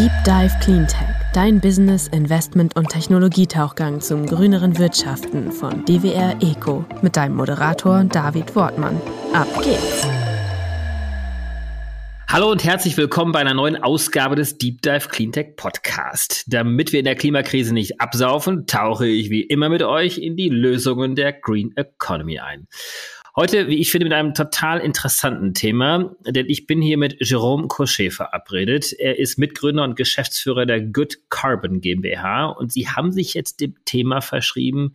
Deep Dive Cleantech, dein Business, Investment und Technologietauchgang zum grüneren Wirtschaften von DWR Eco mit deinem Moderator David Wortmann. Ab geht's! Hallo und herzlich willkommen bei einer neuen Ausgabe des Deep Dive Cleantech Podcast. Damit wir in der Klimakrise nicht absaufen, tauche ich wie immer mit euch in die Lösungen der Green Economy ein. Heute, wie ich finde, mit einem total interessanten Thema, denn ich bin hier mit Jerome Cochet verabredet. Er ist Mitgründer und Geschäftsführer der Good Carbon GmbH und sie haben sich jetzt dem Thema verschrieben,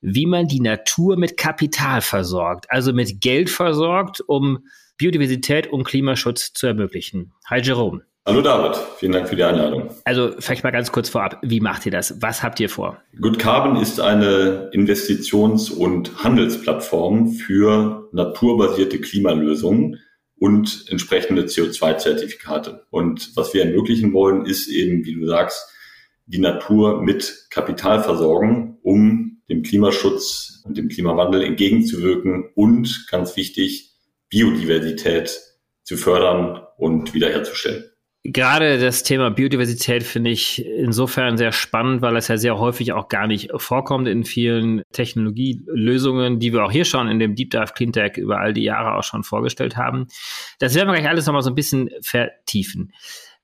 wie man die Natur mit Kapital versorgt, also mit Geld versorgt, um Biodiversität und Klimaschutz zu ermöglichen. Hi Jerome. Hallo David, vielen Dank für die Einladung. Also vielleicht mal ganz kurz vorab, wie macht ihr das? Was habt ihr vor? Good Carbon ist eine Investitions- und Handelsplattform für naturbasierte Klimalösungen und entsprechende CO2-Zertifikate. Und was wir ermöglichen wollen, ist eben, wie du sagst, die Natur mit Kapital versorgen, um dem Klimaschutz und dem Klimawandel entgegenzuwirken und, ganz wichtig, Biodiversität zu fördern und wiederherzustellen. Gerade das Thema Biodiversität finde ich insofern sehr spannend, weil es ja sehr häufig auch gar nicht vorkommt in vielen Technologielösungen, die wir auch hier schon in dem Deep Dive Cleantech über all die Jahre auch schon vorgestellt haben. Das werden wir gleich alles nochmal so ein bisschen vertiefen.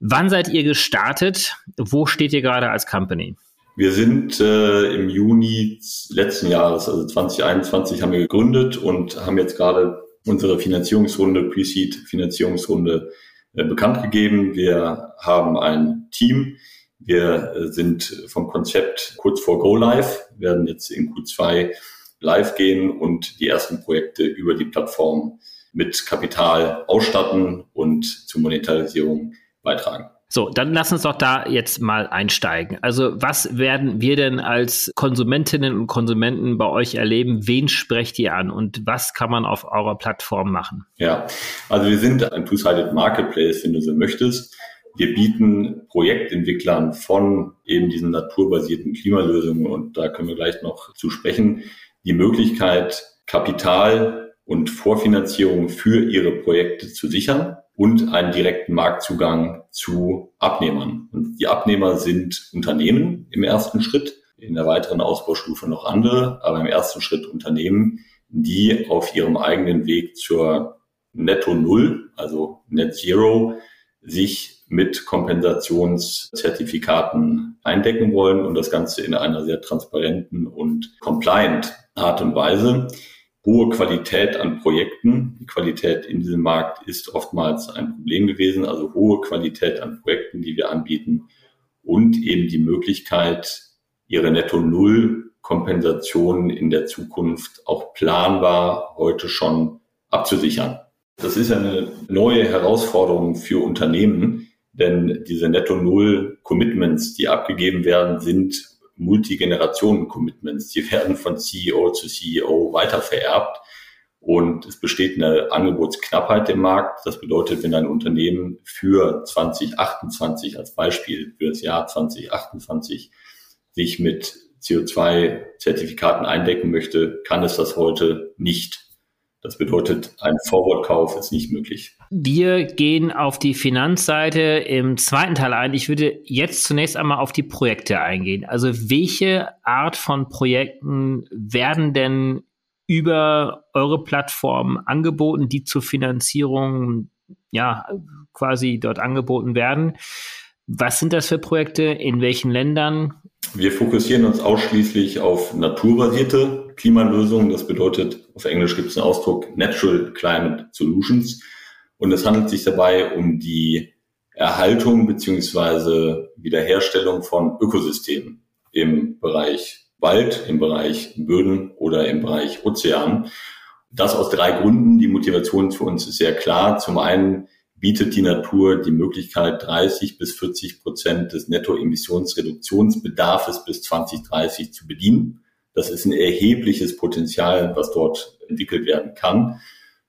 Wann seid ihr gestartet? Wo steht ihr gerade als Company? Wir sind äh, im Juni letzten Jahres, also 2021, haben wir gegründet und haben jetzt gerade unsere Finanzierungsrunde, Pre-Seed Finanzierungsrunde äh, bekannt gegeben. Wir haben ein Team. Wir äh, sind vom Konzept kurz vor Go Live, werden jetzt in Q2 live gehen und die ersten Projekte über die Plattform mit Kapital ausstatten und zur Monetarisierung beitragen. So, dann lass uns doch da jetzt mal einsteigen. Also, was werden wir denn als Konsumentinnen und Konsumenten bei euch erleben? Wen sprecht ihr an und was kann man auf eurer Plattform machen? Ja, also wir sind ein Two-Sided Marketplace, wenn du so möchtest. Wir bieten Projektentwicklern von eben diesen naturbasierten Klimalösungen und da können wir gleich noch zu sprechen, die Möglichkeit, Kapital und Vorfinanzierung für ihre Projekte zu sichern und einen direkten Marktzugang zu Abnehmern. Und die Abnehmer sind Unternehmen im ersten Schritt, in der weiteren Ausbaustufe noch andere, aber im ersten Schritt Unternehmen, die auf ihrem eigenen Weg zur Netto Null, also Net Zero, sich mit Kompensationszertifikaten eindecken wollen und das Ganze in einer sehr transparenten und compliant Art und Weise hohe Qualität an Projekten. Die Qualität in diesem Markt ist oftmals ein Problem gewesen, also hohe Qualität an Projekten, die wir anbieten und eben die Möglichkeit, ihre Netto-Null-Kompensation in der Zukunft auch planbar heute schon abzusichern. Das ist eine neue Herausforderung für Unternehmen, denn diese Netto-Null-Commitments, die abgegeben werden, sind Multigenerationen-Commitments. Die werden von CEO zu CEO weitervererbt. Und es besteht eine Angebotsknappheit im Markt. Das bedeutet, wenn ein Unternehmen für 2028 als Beispiel für das Jahr 2028 sich mit CO2-Zertifikaten eindecken möchte, kann es das heute nicht. Das bedeutet, ein Forward-Kauf ist nicht möglich. Wir gehen auf die Finanzseite im zweiten Teil ein. Ich würde jetzt zunächst einmal auf die Projekte eingehen. Also welche Art von Projekten werden denn über eure Plattform angeboten, die zur Finanzierung ja quasi dort angeboten werden? Was sind das für Projekte? In welchen Ländern? Wir fokussieren uns ausschließlich auf naturbasierte Klimalösungen. Das bedeutet, auf Englisch gibt es einen Ausdruck Natural Climate Solutions. Und es handelt sich dabei um die Erhaltung beziehungsweise Wiederherstellung von Ökosystemen im Bereich Wald, im Bereich Böden oder im Bereich Ozean. Das aus drei Gründen. Die Motivation für uns ist sehr klar. Zum einen bietet die Natur die Möglichkeit, 30 bis 40 Prozent des Nettoemissionsreduktionsbedarfes bis 2030 zu bedienen. Das ist ein erhebliches Potenzial, was dort entwickelt werden kann.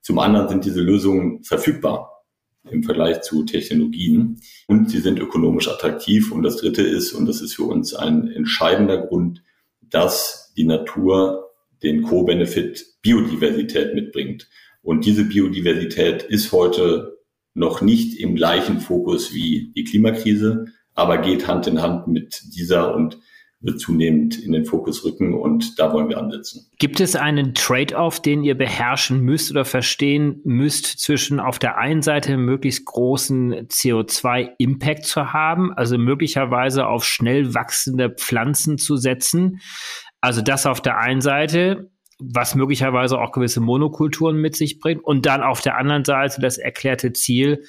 Zum anderen sind diese Lösungen verfügbar im Vergleich zu Technologien und sie sind ökonomisch attraktiv. Und das Dritte ist, und das ist für uns ein entscheidender Grund, dass die Natur den Co-Benefit Biodiversität mitbringt. Und diese Biodiversität ist heute noch nicht im gleichen Fokus wie die Klimakrise, aber geht Hand in Hand mit dieser und zunehmend in den Fokus rücken und da wollen wir ansetzen. Gibt es einen Trade-off, den ihr beherrschen müsst oder verstehen müsst zwischen auf der einen Seite möglichst großen CO2-Impact zu haben, also möglicherweise auf schnell wachsende Pflanzen zu setzen? Also das auf der einen Seite, was möglicherweise auch gewisse Monokulturen mit sich bringt und dann auf der anderen Seite das erklärte Ziel,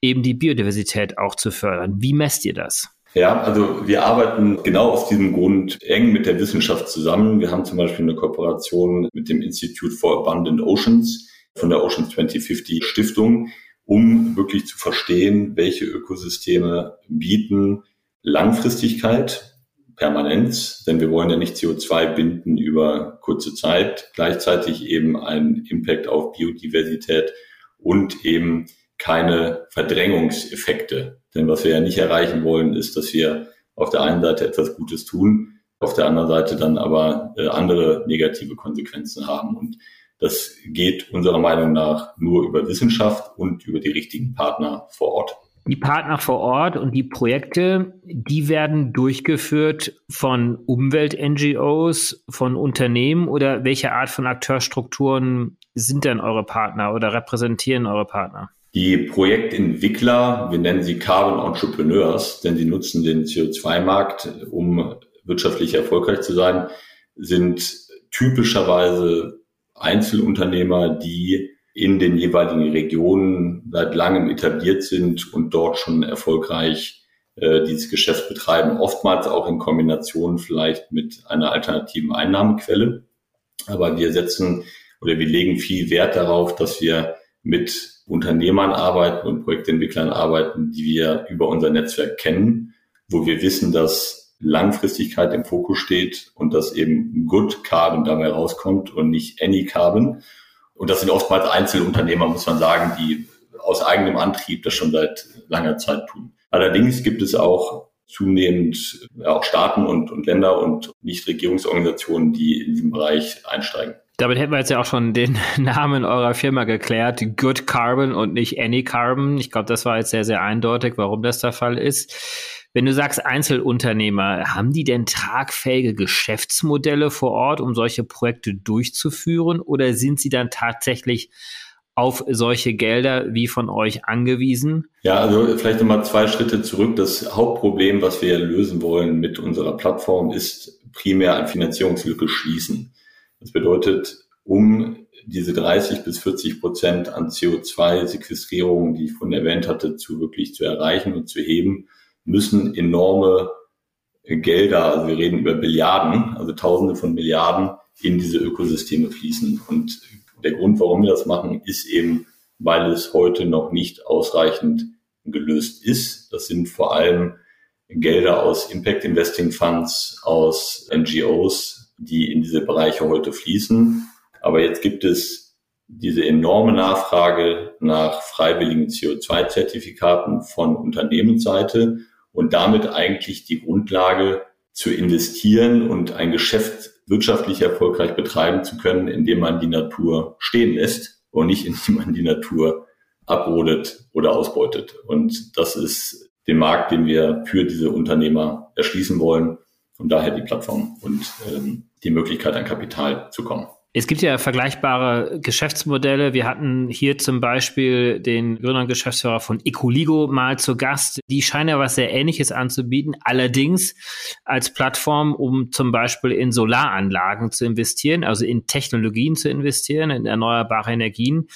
eben die Biodiversität auch zu fördern. Wie messt ihr das? Ja, also wir arbeiten genau aus diesem Grund eng mit der Wissenschaft zusammen. Wir haben zum Beispiel eine Kooperation mit dem Institute for Abundant Oceans von der Oceans 2050 Stiftung, um wirklich zu verstehen, welche Ökosysteme bieten Langfristigkeit, Permanenz, denn wir wollen ja nicht CO2 binden über kurze Zeit, gleichzeitig eben einen Impact auf Biodiversität und eben keine Verdrängungseffekte. Denn was wir ja nicht erreichen wollen, ist, dass wir auf der einen Seite etwas Gutes tun, auf der anderen Seite dann aber äh, andere negative Konsequenzen haben. Und das geht unserer Meinung nach nur über Wissenschaft und über die richtigen Partner vor Ort. Die Partner vor Ort und die Projekte, die werden durchgeführt von Umwelt-NGOs, von Unternehmen oder welche Art von Akteurstrukturen sind denn eure Partner oder repräsentieren eure Partner? Die Projektentwickler, wir nennen sie Carbon Entrepreneurs, denn sie nutzen den CO2-Markt, um wirtschaftlich erfolgreich zu sein, sind typischerweise Einzelunternehmer, die in den jeweiligen Regionen seit langem etabliert sind und dort schon erfolgreich äh, dieses Geschäft betreiben, oftmals auch in Kombination vielleicht mit einer alternativen Einnahmequelle. Aber wir setzen oder wir legen viel Wert darauf, dass wir mit Unternehmern arbeiten und Projektentwicklern arbeiten, die wir über unser Netzwerk kennen, wo wir wissen, dass Langfristigkeit im Fokus steht und dass eben Good Carbon dabei rauskommt und nicht Any Carbon. Und das sind oftmals Einzelunternehmer, muss man sagen, die aus eigenem Antrieb das schon seit langer Zeit tun. Allerdings gibt es auch zunehmend ja, auch Staaten und, und Länder und Nichtregierungsorganisationen, die in diesem Bereich einsteigen. Damit hätten wir jetzt ja auch schon den Namen eurer Firma geklärt. Good Carbon und nicht Any Carbon. Ich glaube, das war jetzt sehr, sehr eindeutig, warum das der Fall ist. Wenn du sagst Einzelunternehmer, haben die denn tragfähige Geschäftsmodelle vor Ort, um solche Projekte durchzuführen? Oder sind sie dann tatsächlich auf solche Gelder wie von euch angewiesen? Ja, also vielleicht nochmal zwei Schritte zurück. Das Hauptproblem, was wir lösen wollen mit unserer Plattform, ist primär ein Finanzierungslücke schließen. Das bedeutet, um diese 30 bis 40 Prozent an CO2-Sequestrierung, die ich vorhin erwähnt hatte, zu wirklich zu erreichen und zu heben, müssen enorme Gelder, also wir reden über Billiarden, also Tausende von Milliarden in diese Ökosysteme fließen. Und der Grund, warum wir das machen, ist eben, weil es heute noch nicht ausreichend gelöst ist. Das sind vor allem Gelder aus Impact Investing Funds, aus NGOs, die in diese Bereiche heute fließen. Aber jetzt gibt es diese enorme Nachfrage nach freiwilligen CO2-Zertifikaten von Unternehmensseite und damit eigentlich die Grundlage zu investieren und ein Geschäft wirtschaftlich erfolgreich betreiben zu können, indem man die Natur stehen lässt und nicht indem man die Natur abrodet oder ausbeutet. Und das ist den Markt, den wir für diese Unternehmer erschließen wollen und daher die Plattform und ähm, die Möglichkeit, an Kapital zu kommen. Es gibt ja vergleichbare Geschäftsmodelle. Wir hatten hier zum Beispiel den Gründer und Geschäftsführer von Ecoligo mal zu Gast. Die scheinen ja was sehr Ähnliches anzubieten. Allerdings als Plattform, um zum Beispiel in Solaranlagen zu investieren, also in Technologien zu investieren, in erneuerbare Energien.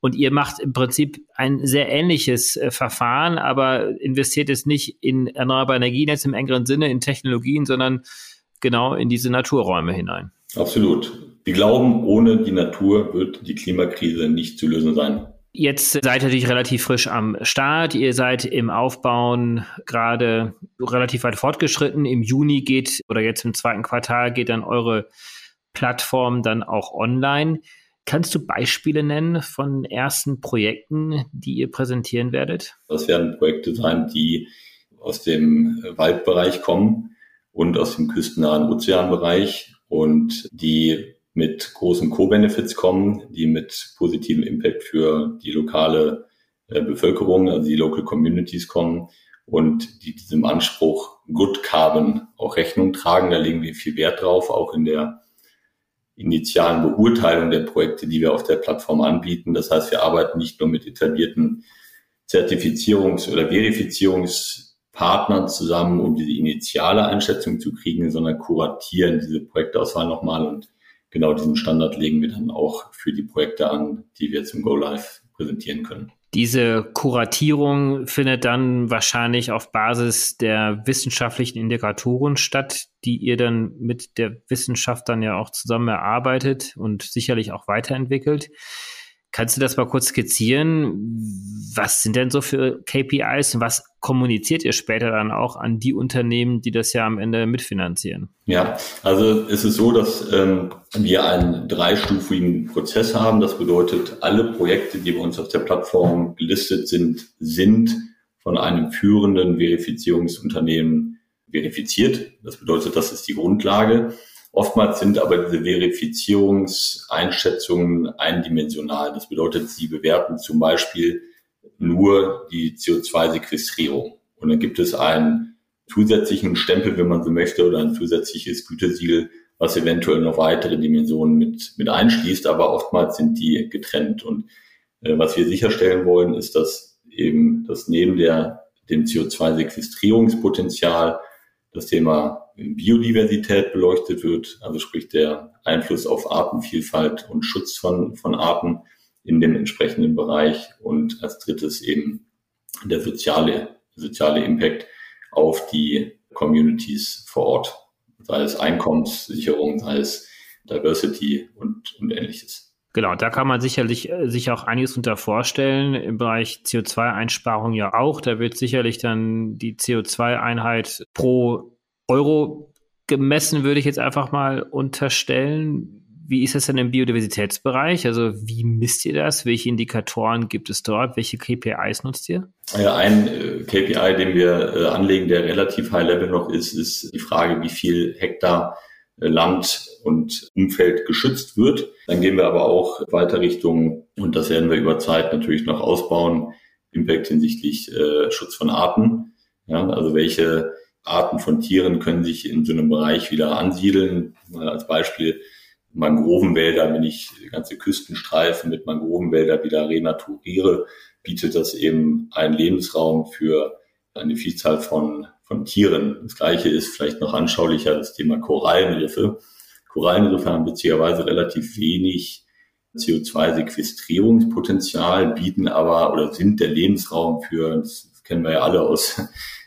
Und ihr macht im Prinzip ein sehr ähnliches äh, Verfahren, aber investiert es nicht in erneuerbare Energien jetzt im engeren Sinne, in Technologien, sondern genau in diese Naturräume hinein. Absolut. Wir glauben, ohne die Natur wird die Klimakrise nicht zu lösen sein. Jetzt seid ihr natürlich relativ frisch am Start. Ihr seid im Aufbauen gerade relativ weit fortgeschritten. Im Juni geht oder jetzt im zweiten Quartal geht dann eure Plattform dann auch online. Kannst du Beispiele nennen von ersten Projekten, die ihr präsentieren werdet? Das werden Projekte sein, die aus dem Waldbereich kommen und aus dem küstennahen Ozeanbereich und die mit großen Co-Benefits kommen, die mit positivem Impact für die lokale äh, Bevölkerung, also die Local Communities kommen und die diesem Anspruch Good Carbon auch Rechnung tragen. Da legen wir viel Wert drauf, auch in der initialen Beurteilung der Projekte, die wir auf der Plattform anbieten. Das heißt, wir arbeiten nicht nur mit etablierten Zertifizierungs- oder Verifizierungspartnern zusammen, um diese initiale Einschätzung zu kriegen, sondern kuratieren diese Projektauswahl nochmal und genau diesen Standard legen wir dann auch für die Projekte an, die wir zum Go Live präsentieren können. Diese Kuratierung findet dann wahrscheinlich auf Basis der wissenschaftlichen Indikatoren statt, die ihr dann mit der Wissenschaft dann ja auch zusammen erarbeitet und sicherlich auch weiterentwickelt. Kannst du das mal kurz skizzieren? Was sind denn so für KPIs und was kommuniziert ihr später dann auch an die Unternehmen, die das ja am Ende mitfinanzieren? Ja, also es ist so, dass ähm, wir einen dreistufigen Prozess haben. Das bedeutet, alle Projekte, die bei uns auf der Plattform gelistet sind, sind von einem führenden Verifizierungsunternehmen verifiziert. Das bedeutet, das ist die Grundlage. Oftmals sind aber diese Verifizierungseinschätzungen eindimensional. Das bedeutet, sie bewerten zum Beispiel nur die CO2-Sequestrierung. Und dann gibt es einen zusätzlichen Stempel, wenn man so möchte, oder ein zusätzliches Gütesiegel, was eventuell noch weitere Dimensionen mit, mit einschließt, aber oftmals sind die getrennt. Und äh, was wir sicherstellen wollen, ist, dass eben das neben der, dem CO2-Sequestrierungspotenzial das Thema Biodiversität beleuchtet wird, also sprich der Einfluss auf Artenvielfalt und Schutz von, von Arten in dem entsprechenden Bereich und als drittes eben der soziale, soziale Impact auf die Communities vor Ort, sei es Einkommenssicherung, sei es Diversity und, und ähnliches. Genau, da kann man sicherlich äh, sich auch einiges unter vorstellen. Im Bereich CO2-Einsparung ja auch. Da wird sicherlich dann die CO2-Einheit pro Euro gemessen, würde ich jetzt einfach mal unterstellen. Wie ist das denn im Biodiversitätsbereich? Also wie misst ihr das? Welche Indikatoren gibt es dort? Welche KPIs nutzt ihr? Ja, ein äh, KPI, den wir äh, anlegen, der relativ high level noch ist, ist die Frage, wie viel Hektar Land und Umfeld geschützt wird. Dann gehen wir aber auch weiter Richtung, und das werden wir über Zeit natürlich noch ausbauen, Impact hinsichtlich äh, Schutz von Arten. Ja, also welche Arten von Tieren können sich in so einem Bereich wieder ansiedeln. Mal als Beispiel Mangrovenwälder, wenn ich ganze Küstenstreifen mit Mangrovenwälder wieder renaturiere, bietet das eben einen Lebensraum für eine Vielzahl von von Tieren. Das gleiche ist vielleicht noch anschaulicher das Thema Korallenriffe. Korallenriffe haben witzigerweise relativ wenig CO2-Sequestrierungspotenzial, bieten aber oder sind der Lebensraum für, das kennen wir ja alle aus,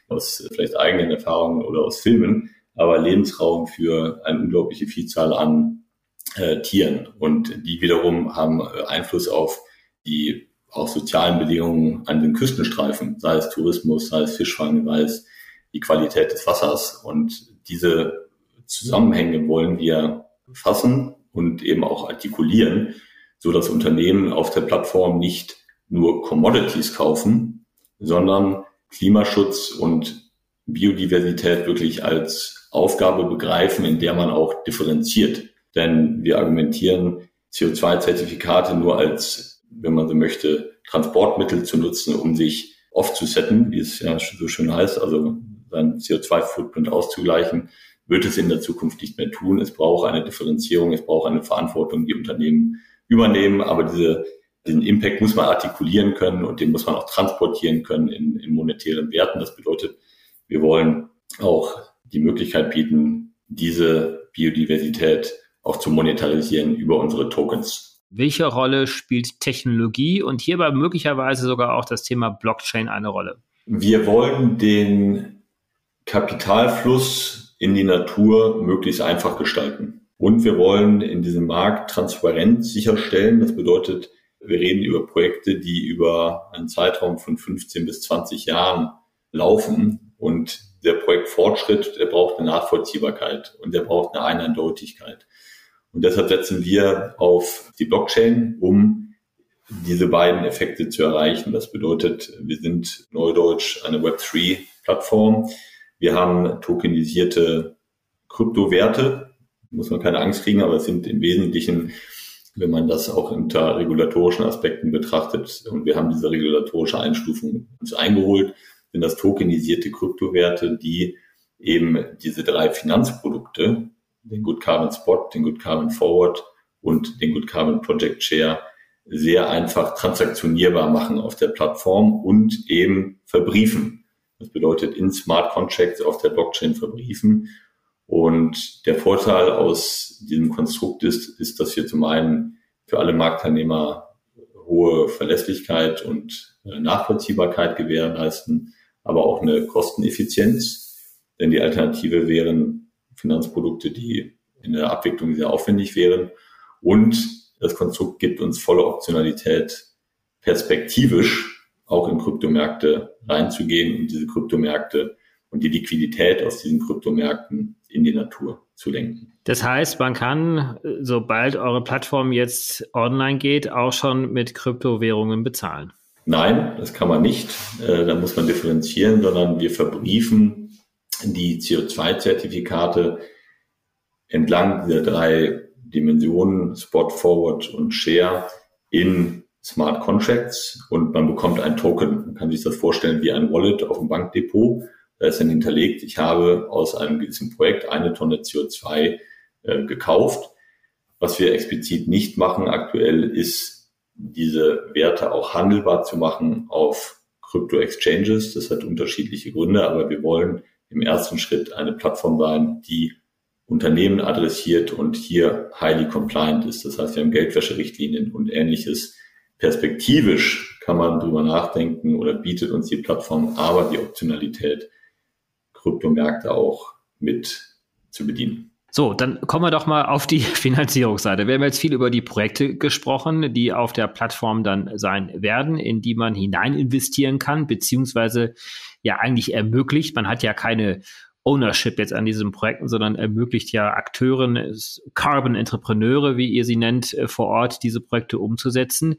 aus vielleicht eigenen Erfahrungen oder aus Filmen, aber Lebensraum für eine unglaubliche Vielzahl an äh, Tieren. Und die wiederum haben äh, Einfluss auf die auch sozialen Bedingungen an den Küstenstreifen, sei es Tourismus, sei es Fischfang, sei es die Qualität des Wassers. Und diese Zusammenhänge wollen wir fassen und eben auch artikulieren, so dass Unternehmen auf der Plattform nicht nur Commodities kaufen, sondern Klimaschutz und Biodiversität wirklich als Aufgabe begreifen, in der man auch differenziert. Denn wir argumentieren CO2-Zertifikate nur als, wenn man so möchte, Transportmittel zu nutzen, um sich offzusetten, wie es ja so schön heißt, also seinen CO2-Footprint auszugleichen, wird es in der Zukunft nicht mehr tun. Es braucht eine Differenzierung, es braucht eine Verantwortung, die Unternehmen übernehmen, aber diese, diesen Impact muss man artikulieren können und den muss man auch transportieren können in, in monetären Werten. Das bedeutet, wir wollen auch die Möglichkeit bieten, diese Biodiversität auch zu monetarisieren über unsere Tokens. Welche Rolle spielt Technologie und hierbei möglicherweise sogar auch das Thema Blockchain eine Rolle? Wir wollen den Kapitalfluss in die Natur möglichst einfach gestalten. Und wir wollen in diesem Markt Transparenz sicherstellen. Das bedeutet, wir reden über Projekte, die über einen Zeitraum von 15 bis 20 Jahren laufen. Und der Projektfortschritt, der braucht eine Nachvollziehbarkeit und der braucht eine Eindeutigkeit. Und deshalb setzen wir auf die Blockchain, um diese beiden Effekte zu erreichen. Das bedeutet, wir sind neudeutsch eine Web3-Plattform wir haben tokenisierte Kryptowerte, muss man keine Angst kriegen, aber es sind im Wesentlichen wenn man das auch unter regulatorischen Aspekten betrachtet. Und wir haben diese regulatorische Einstufung uns eingeholt, sind das tokenisierte Kryptowerte, die eben diese drei Finanzprodukte, den Good Carbon Spot, den Good Carbon Forward und den Good Carbon Project Share sehr einfach transaktionierbar machen auf der Plattform und eben verbriefen. Das bedeutet in Smart Contracts auf der Blockchain verbriefen. Und der Vorteil aus diesem Konstrukt ist, ist, dass wir zum einen für alle Marktteilnehmer hohe Verlässlichkeit und äh, Nachvollziehbarkeit gewährleisten, aber auch eine Kosteneffizienz. Denn die Alternative wären Finanzprodukte, die in der Abwicklung sehr aufwendig wären. Und das Konstrukt gibt uns volle Optionalität, perspektivisch auch in Kryptomärkte reinzugehen und diese Kryptomärkte und die Liquidität aus diesen Kryptomärkten in die Natur zu lenken. Das heißt, man kann, sobald eure Plattform jetzt online geht, auch schon mit Kryptowährungen bezahlen. Nein, das kann man nicht. Äh, da muss man differenzieren, sondern wir verbriefen die CO2-Zertifikate entlang der drei Dimensionen, Spot, Forward und Share in Smart Contracts und man bekommt ein Token. Man kann sich das vorstellen wie ein Wallet auf dem Bankdepot. Da ist dann hinterlegt, ich habe aus einem gewissen Projekt eine Tonne CO2 äh, gekauft. Was wir explizit nicht machen aktuell ist, diese Werte auch handelbar zu machen auf Crypto-Exchanges. Das hat unterschiedliche Gründe, aber wir wollen im ersten Schritt eine Plattform sein, die Unternehmen adressiert und hier highly compliant ist. Das heißt, wir haben Geldwäscherichtlinien und ähnliches. Perspektivisch kann man drüber nachdenken oder bietet uns die Plattform aber die Optionalität, Kryptomärkte auch mit zu bedienen. So, dann kommen wir doch mal auf die Finanzierungsseite. Wir haben jetzt viel über die Projekte gesprochen, die auf der Plattform dann sein werden, in die man hinein investieren kann, beziehungsweise ja eigentlich ermöglicht. Man hat ja keine Ownership jetzt an diesen Projekten, sondern ermöglicht ja Akteuren, Carbon Entrepreneure, wie ihr sie nennt, äh, vor Ort diese Projekte umzusetzen.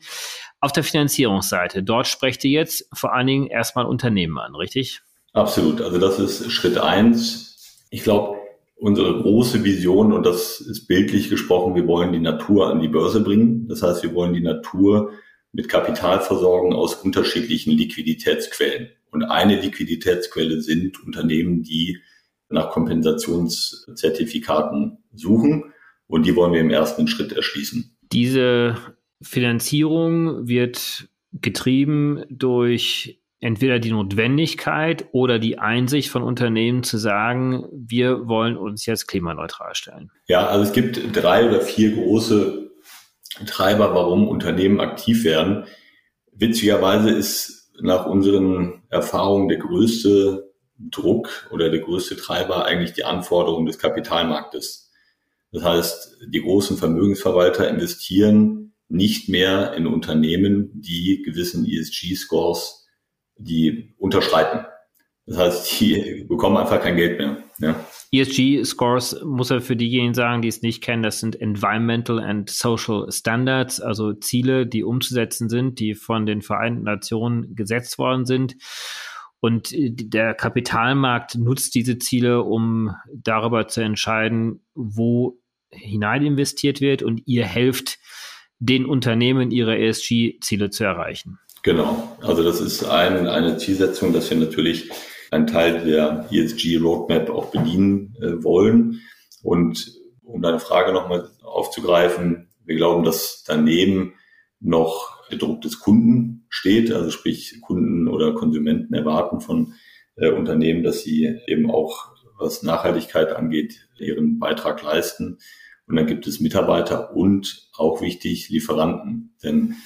Auf der Finanzierungsseite, dort sprecht ihr jetzt vor allen Dingen erstmal Unternehmen an, richtig? Absolut. Also das ist Schritt eins. Ich glaube, unsere große Vision, und das ist bildlich gesprochen, wir wollen die Natur an die Börse bringen. Das heißt, wir wollen die Natur mit Kapital versorgen aus unterschiedlichen Liquiditätsquellen. Und eine Liquiditätsquelle sind Unternehmen, die nach Kompensationszertifikaten suchen. Und die wollen wir im ersten Schritt erschließen. Diese Finanzierung wird getrieben durch entweder die Notwendigkeit oder die Einsicht von Unternehmen zu sagen, wir wollen uns jetzt klimaneutral stellen. Ja, also es gibt drei oder vier große Treiber, warum Unternehmen aktiv werden. Witzigerweise ist nach unseren Erfahrungen der größte Druck oder der größte Treiber eigentlich die Anforderungen des Kapitalmarktes. Das heißt, die großen Vermögensverwalter investieren nicht mehr in Unternehmen, die gewissen ESG-Scores, die unterschreiten. Das heißt, die bekommen einfach kein Geld mehr. Ja. ESG-Scores muss er für diejenigen sagen, die es nicht kennen, das sind Environmental and Social Standards, also Ziele, die umzusetzen sind, die von den Vereinten Nationen gesetzt worden sind. Und der Kapitalmarkt nutzt diese Ziele, um darüber zu entscheiden, wo hinein investiert wird und ihr helft den Unternehmen ihre ESG-Ziele zu erreichen. Genau, also das ist ein, eine Zielsetzung, dass wir natürlich einen Teil der ESG-Roadmap auch bedienen äh, wollen. Und um deine Frage nochmal aufzugreifen, wir glauben, dass daneben noch der Druck des Kunden steht. Also sprich, Kunden oder Konsumenten erwarten von äh, Unternehmen, dass sie eben auch, was Nachhaltigkeit angeht, ihren Beitrag leisten. Und dann gibt es Mitarbeiter und auch wichtig Lieferanten. Denn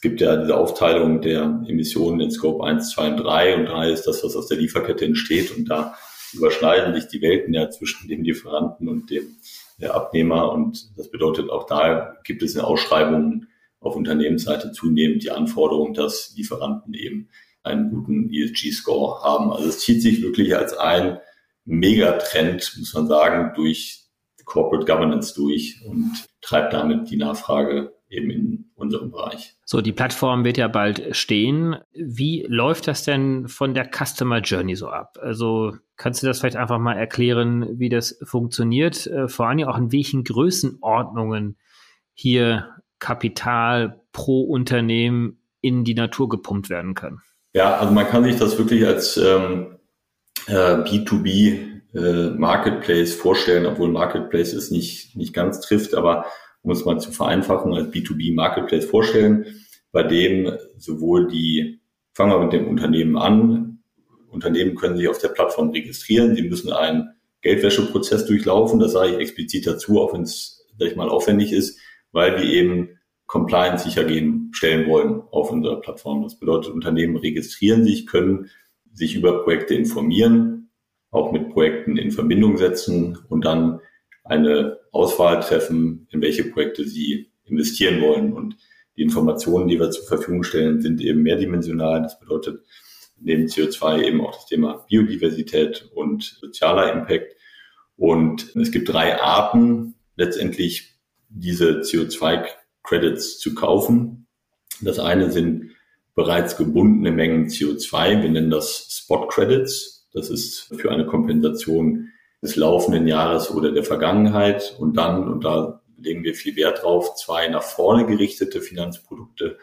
es gibt ja diese Aufteilung der Emissionen in Scope 1, 2 und 3. Und 3 ist das, was aus der Lieferkette entsteht. Und da überschneiden sich die Welten ja zwischen dem Lieferanten und dem Abnehmer. Und das bedeutet, auch da gibt es in Ausschreibungen auf Unternehmensseite zunehmend die Anforderung, dass Lieferanten eben einen guten ESG-Score haben. Also es zieht sich wirklich als ein Megatrend, muss man sagen, durch Corporate Governance durch und treibt damit die Nachfrage eben in unserem Bereich. So, die Plattform wird ja bald stehen. Wie läuft das denn von der Customer Journey so ab? Also kannst du das vielleicht einfach mal erklären, wie das funktioniert? Äh, vor allem auch in welchen Größenordnungen hier Kapital pro Unternehmen in die Natur gepumpt werden kann? Ja, also man kann sich das wirklich als ähm, äh, B2B äh, Marketplace vorstellen, obwohl Marketplace es nicht, nicht ganz trifft, aber um es mal zu vereinfachen, als B2B Marketplace vorstellen, bei dem sowohl die, fangen wir mit dem Unternehmen an, Unternehmen können sich auf der Plattform registrieren, sie müssen einen Geldwäscheprozess durchlaufen, das sage ich explizit dazu, auch wenn es, sag ich mal, aufwendig ist, weil wir eben Compliance sicher gehen, stellen wollen auf unserer Plattform. Das bedeutet, Unternehmen registrieren sich, können sich über Projekte informieren, auch mit Projekten in Verbindung setzen und dann eine Auswahl treffen, in welche Projekte sie investieren wollen. Und die Informationen, die wir zur Verfügung stellen, sind eben mehrdimensional. Das bedeutet neben CO2 eben auch das Thema Biodiversität und sozialer Impact. Und es gibt drei Arten, letztendlich diese CO2-Credits zu kaufen. Das eine sind bereits gebundene Mengen CO2. Wir nennen das Spot Credits. Das ist für eine Kompensation des laufenden Jahres oder der Vergangenheit. Und dann, und da legen wir viel Wert drauf, zwei nach vorne gerichtete Finanzprodukte.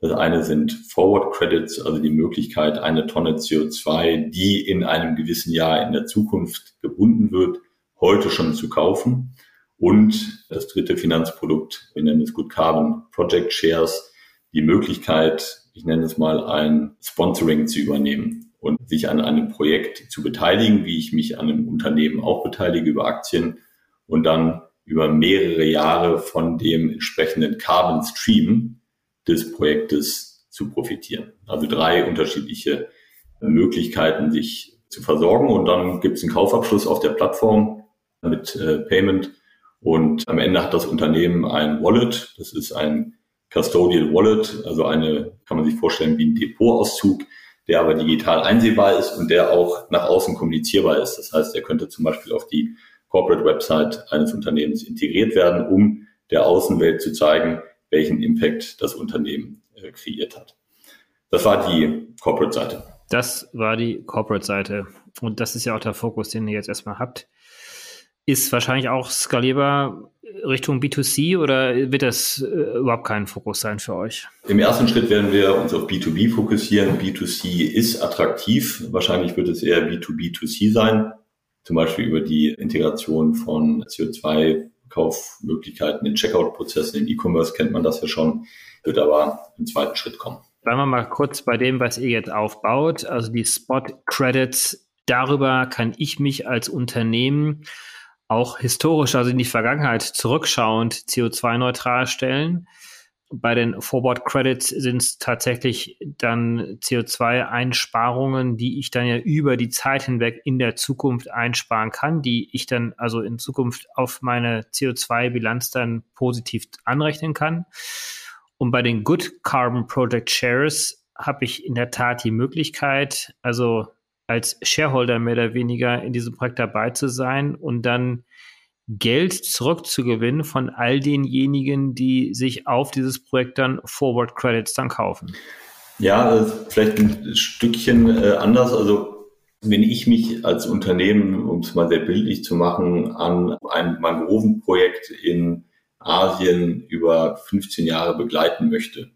Das eine sind Forward Credits, also die Möglichkeit, eine Tonne CO2, die in einem gewissen Jahr in der Zukunft gebunden wird, heute schon zu kaufen. Und das dritte Finanzprodukt, wir nennen es Good Carbon Project Shares, die Möglichkeit, ich nenne es mal ein Sponsoring zu übernehmen und sich an einem Projekt zu beteiligen, wie ich mich an einem Unternehmen auch beteilige über Aktien und dann über mehrere Jahre von dem entsprechenden Carbon Stream des Projektes zu profitieren. Also drei unterschiedliche Möglichkeiten, sich zu versorgen. Und dann gibt es einen Kaufabschluss auf der Plattform mit äh, Payment. Und am Ende hat das Unternehmen ein Wallet. Das ist ein Custodial Wallet, also eine, kann man sich vorstellen, wie ein Depotauszug, der aber digital einsehbar ist und der auch nach außen kommunizierbar ist. Das heißt, er könnte zum Beispiel auf die Corporate Website eines Unternehmens integriert werden, um der Außenwelt zu zeigen, welchen Impact das Unternehmen äh, kreiert hat. Das war die Corporate-Seite. Das war die Corporate-Seite. Und das ist ja auch der Fokus, den ihr jetzt erstmal habt. Ist wahrscheinlich auch skalierbar Richtung B2C oder wird das äh, überhaupt kein Fokus sein für euch? Im ersten Schritt werden wir uns auf B2B fokussieren. B2C ist attraktiv. Wahrscheinlich wird es eher B2B2C sein. Zum Beispiel über die Integration von CO2 Kaufmöglichkeiten in Checkout-Prozessen. Im E-Commerce kennt man das ja schon, wird aber im zweiten Schritt kommen. Bleiben wir mal kurz bei dem, was ihr jetzt aufbaut, also die Spot Credits. Darüber kann ich mich als Unternehmen auch historisch, also in die Vergangenheit zurückschauend, CO2-neutral stellen. Bei den Forward Credits sind es tatsächlich dann CO2-Einsparungen, die ich dann ja über die Zeit hinweg in der Zukunft einsparen kann, die ich dann also in Zukunft auf meine CO2-Bilanz dann positiv anrechnen kann. Und bei den Good Carbon Project Shares habe ich in der Tat die Möglichkeit, also als Shareholder mehr oder weniger in diesem Projekt dabei zu sein und dann Geld zurückzugewinnen von all denjenigen, die sich auf dieses Projekt dann Forward Credits dann kaufen? Ja, äh, vielleicht ein Stückchen äh, anders. Also wenn ich mich als Unternehmen, um es mal sehr bildlich zu machen, an ein Mangrovenprojekt in Asien über 15 Jahre begleiten möchte,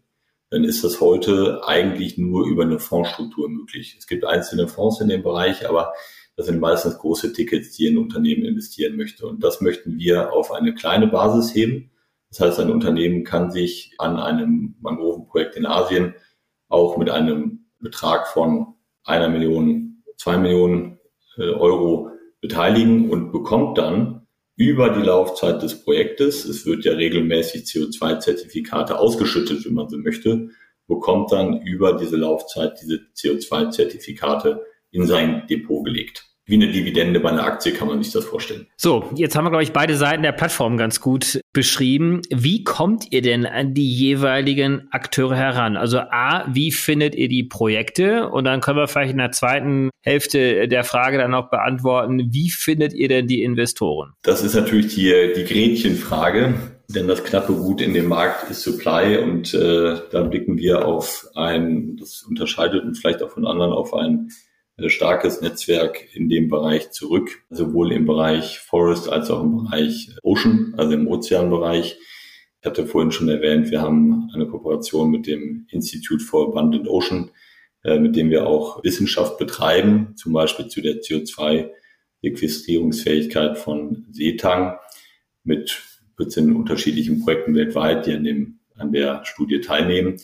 dann ist das heute eigentlich nur über eine Fondsstruktur möglich. Es gibt einzelne Fonds in dem Bereich, aber das sind meistens große Tickets, die ein Unternehmen investieren möchte. Und das möchten wir auf eine kleine Basis heben. Das heißt, ein Unternehmen kann sich an einem Mangrovenprojekt in Asien auch mit einem Betrag von einer Million, zwei Millionen äh, Euro beteiligen und bekommt dann über die Laufzeit des Projektes, es wird ja regelmäßig CO2-Zertifikate ausgeschüttet, wenn man so möchte, bekommt dann über diese Laufzeit diese CO2-Zertifikate in sein Depot gelegt wie eine Dividende bei einer Aktie kann man sich das vorstellen. So, jetzt haben wir, glaube ich, beide Seiten der Plattform ganz gut beschrieben. Wie kommt ihr denn an die jeweiligen Akteure heran? Also A, wie findet ihr die Projekte? Und dann können wir vielleicht in der zweiten Hälfte der Frage dann auch beantworten, wie findet ihr denn die Investoren? Das ist natürlich die, die Gretchenfrage. Denn das knappe Gut in dem Markt ist Supply und äh, da blicken wir auf ein, das unterscheidet uns vielleicht auch von anderen, auf ein starkes Netzwerk in dem Bereich zurück, sowohl im Bereich Forest als auch im Bereich Ocean, also im Ozeanbereich. Ich hatte vorhin schon erwähnt, wir haben eine Kooperation mit dem Institute for Abundant Ocean, äh, mit dem wir auch Wissenschaft betreiben, zum Beispiel zu der CO2-Sequestrierungsfähigkeit von Seetang mit 14 unterschiedlichen Projekten weltweit, die an, dem, an der Studie teilnehmen.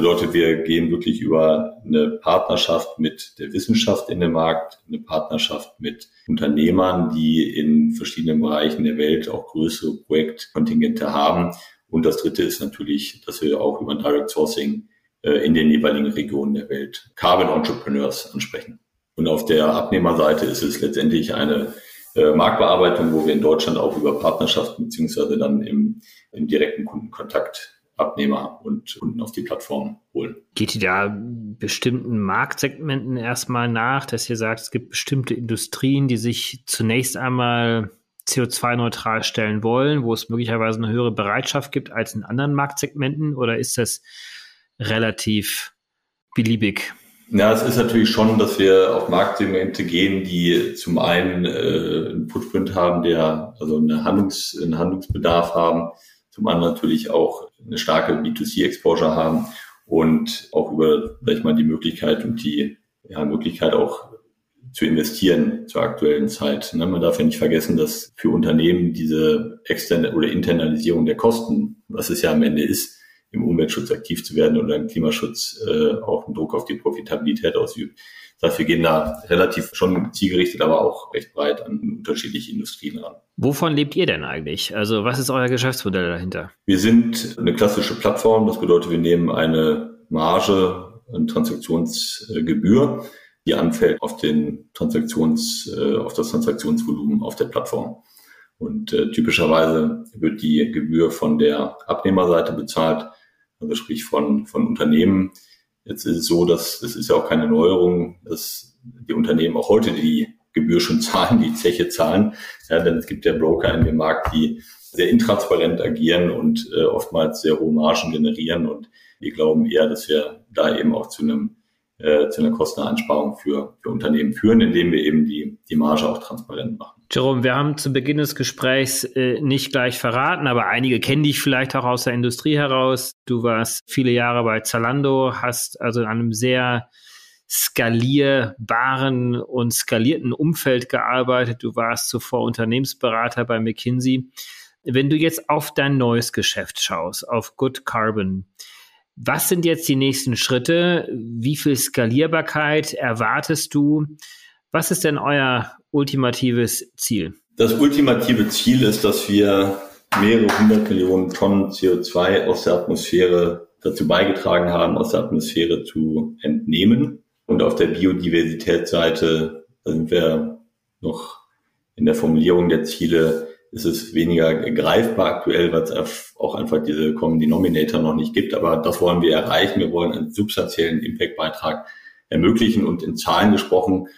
Bedeutet, wir gehen wirklich über eine Partnerschaft mit der Wissenschaft in den Markt, eine Partnerschaft mit Unternehmern, die in verschiedenen Bereichen der Welt auch größere Projektkontingente haben. Und das Dritte ist natürlich, dass wir auch über Direct Sourcing äh, in den jeweiligen Regionen der Welt Carbon Entrepreneurs ansprechen. Und auf der Abnehmerseite ist es letztendlich eine äh, Marktbearbeitung, wo wir in Deutschland auch über Partnerschaften beziehungsweise dann im, im direkten Kundenkontakt Abnehmer und Kunden auf die Plattform holen. Geht ihr da bestimmten Marktsegmenten erstmal nach, dass ihr sagt, es gibt bestimmte Industrien, die sich zunächst einmal CO2-neutral stellen wollen, wo es möglicherweise eine höhere Bereitschaft gibt als in anderen Marktsegmenten? Oder ist das relativ beliebig? Ja, es ist natürlich schon, dass wir auf Marktsegmente gehen, die zum einen äh, einen Footprint haben, der also eine Handlungs-, einen Handlungsbedarf haben, zum anderen natürlich auch eine starke B2C-Exposure haben und auch über, sag ich mal, die Möglichkeit und die ja, Möglichkeit auch zu investieren zur aktuellen Zeit. Ne? Man darf ja nicht vergessen, dass für Unternehmen diese externe oder Internalisierung der Kosten, was es ja am Ende ist, im Umweltschutz aktiv zu werden oder im Klimaschutz äh, auch einen Druck auf die Profitabilität ausübt. Das heißt, wir gehen da relativ schon zielgerichtet, aber auch recht breit an unterschiedliche Industrien ran. Wovon lebt ihr denn eigentlich? Also was ist euer Geschäftsmodell dahinter? Wir sind eine klassische Plattform. Das bedeutet, wir nehmen eine Marge, eine Transaktionsgebühr, die anfällt auf den Transaktions, äh, auf das Transaktionsvolumen auf der Plattform. Und äh, typischerweise wird die Gebühr von der Abnehmerseite bezahlt, also sprich von, von Unternehmen, Jetzt ist es so, dass es ist ja auch keine Neuerung, dass die Unternehmen auch heute die Gebühr schon zahlen, die Zeche zahlen. Ja, denn es gibt ja Broker in dem Markt, die sehr intransparent agieren und äh, oftmals sehr hohe Margen generieren. Und wir glauben eher, dass wir da eben auch zu einem äh, zu einer Kosteneinsparung für, für Unternehmen führen, indem wir eben die, die Marge auch transparent machen. Jerome, wir haben zu Beginn des Gesprächs äh, nicht gleich verraten, aber einige kennen dich vielleicht auch aus der Industrie heraus. Du warst viele Jahre bei Zalando, hast also in einem sehr skalierbaren und skalierten Umfeld gearbeitet. Du warst zuvor Unternehmensberater bei McKinsey. Wenn du jetzt auf dein neues Geschäft schaust, auf Good Carbon, was sind jetzt die nächsten Schritte? Wie viel Skalierbarkeit erwartest du? Was ist denn euer ultimatives Ziel? Das ultimative Ziel ist, dass wir mehrere hundert Millionen Tonnen CO2 aus der Atmosphäre dazu beigetragen haben, aus der Atmosphäre zu entnehmen. Und auf der Biodiversitätsseite sind wir noch in der Formulierung der Ziele ist es weniger greifbar aktuell, weil es auch einfach diese Common Denominator noch nicht gibt. Aber das wollen wir erreichen. Wir wollen einen substanziellen Impact-Beitrag ermöglichen. Und in Zahlen gesprochen,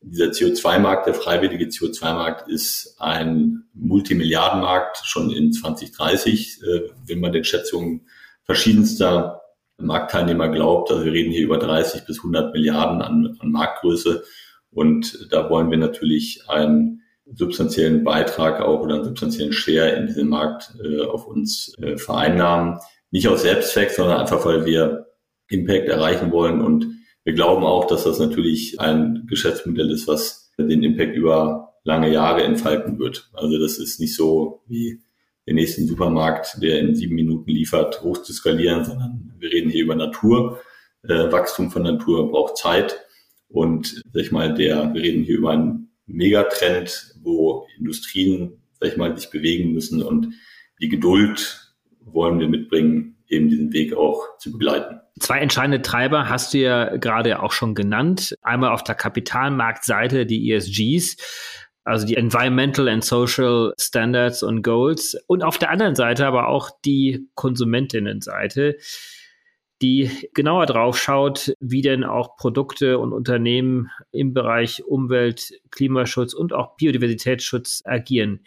dieser CO2-Markt, der freiwillige CO2-Markt ist ein Multimilliardenmarkt schon in 2030, äh, wenn man den Schätzungen verschiedenster Marktteilnehmer glaubt. Also wir reden hier über 30 bis 100 Milliarden an, an Marktgröße. Und da wollen wir natürlich ein substanziellen Beitrag auch oder einen substanziellen Share in diesem Markt äh, auf uns äh, vereinnahmen. Nicht aus Selbstzweck, sondern einfach, weil wir Impact erreichen wollen. Und wir glauben auch, dass das natürlich ein Geschäftsmodell ist, was den Impact über lange Jahre entfalten wird. Also das ist nicht so wie den nächsten Supermarkt, der in sieben Minuten liefert, hoch zu skalieren, sondern wir reden hier über Natur. Äh, Wachstum von Natur braucht Zeit. Und sag ich mal, der, wir reden hier über einen Megatrend, wo Industrien, sag ich mal, sich bewegen müssen und die Geduld wollen wir mitbringen, eben diesen Weg auch zu begleiten. Zwei entscheidende Treiber hast du ja gerade auch schon genannt. Einmal auf der Kapitalmarktseite die ESGs, also die Environmental and Social Standards und Goals. Und auf der anderen Seite aber auch die Konsumentinnenseite die genauer drauf schaut, wie denn auch Produkte und Unternehmen im Bereich Umwelt, Klimaschutz und auch Biodiversitätsschutz agieren.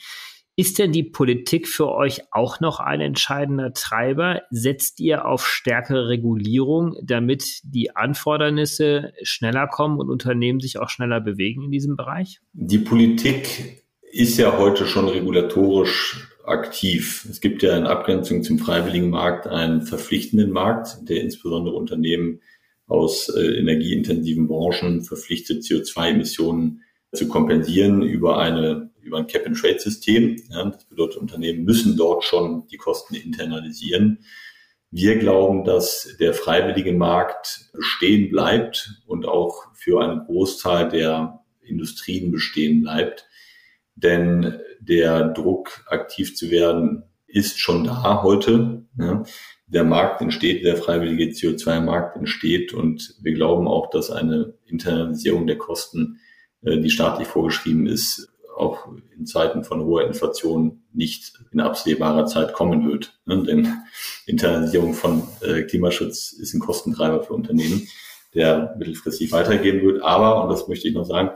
Ist denn die Politik für euch auch noch ein entscheidender Treiber? Setzt ihr auf stärkere Regulierung, damit die Anfordernisse schneller kommen und Unternehmen sich auch schneller bewegen in diesem Bereich? Die Politik ist ja heute schon regulatorisch aktiv. Es gibt ja in Abgrenzung zum freiwilligen Markt einen verpflichtenden Markt, der insbesondere Unternehmen aus äh, energieintensiven Branchen verpflichtet, CO2-Emissionen zu kompensieren über eine über ein Cap-and-Trade-System. Ja, das bedeutet, Unternehmen müssen dort schon die Kosten internalisieren. Wir glauben, dass der freiwillige Markt bestehen bleibt und auch für einen Großteil der Industrien bestehen bleibt. Denn der Druck, aktiv zu werden, ist schon da heute. Ja. Der Markt entsteht, der freiwillige CO2-Markt entsteht und wir glauben auch, dass eine Internalisierung der Kosten, äh, die staatlich vorgeschrieben ist, auch in Zeiten von hoher Inflation nicht in absehbarer Zeit kommen wird. Ne? Denn Internalisierung von äh, Klimaschutz ist ein Kostentreiber für Unternehmen, der mittelfristig weitergehen wird. Aber, und das möchte ich noch sagen,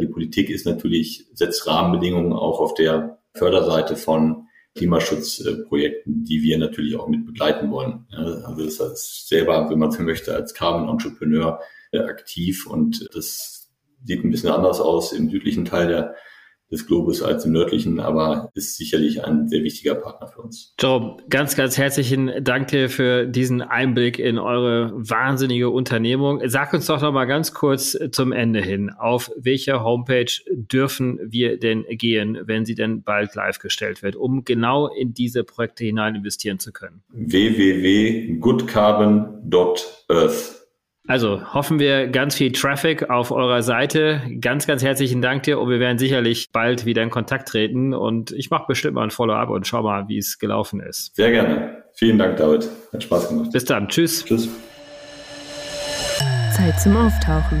die Politik ist natürlich, setzt Rahmenbedingungen auch auf der Förderseite von Klimaschutzprojekten, die wir natürlich auch mit begleiten wollen. Also das heißt selber, wenn man so möchte, als Carbon Entrepreneur äh, aktiv und das sieht ein bisschen anders aus im südlichen Teil der des Globus als im nördlichen, aber ist sicherlich ein sehr wichtiger Partner für uns. Joe, ganz, ganz herzlichen Dank dir für diesen Einblick in eure wahnsinnige Unternehmung. Sag uns doch noch mal ganz kurz zum Ende hin, auf welcher Homepage dürfen wir denn gehen, wenn sie denn bald live gestellt wird, um genau in diese Projekte hinein investieren zu können? www.goodcarbon.earth also hoffen wir ganz viel Traffic auf eurer Seite. Ganz, ganz herzlichen Dank dir und wir werden sicherlich bald wieder in Kontakt treten und ich mache bestimmt mal ein Follow-up und schau mal, wie es gelaufen ist. Sehr gerne. Vielen Dank, David. Hat Spaß gemacht. Bis dann. Tschüss. Tschüss. Zeit zum Auftauchen.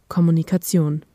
Kommunikation.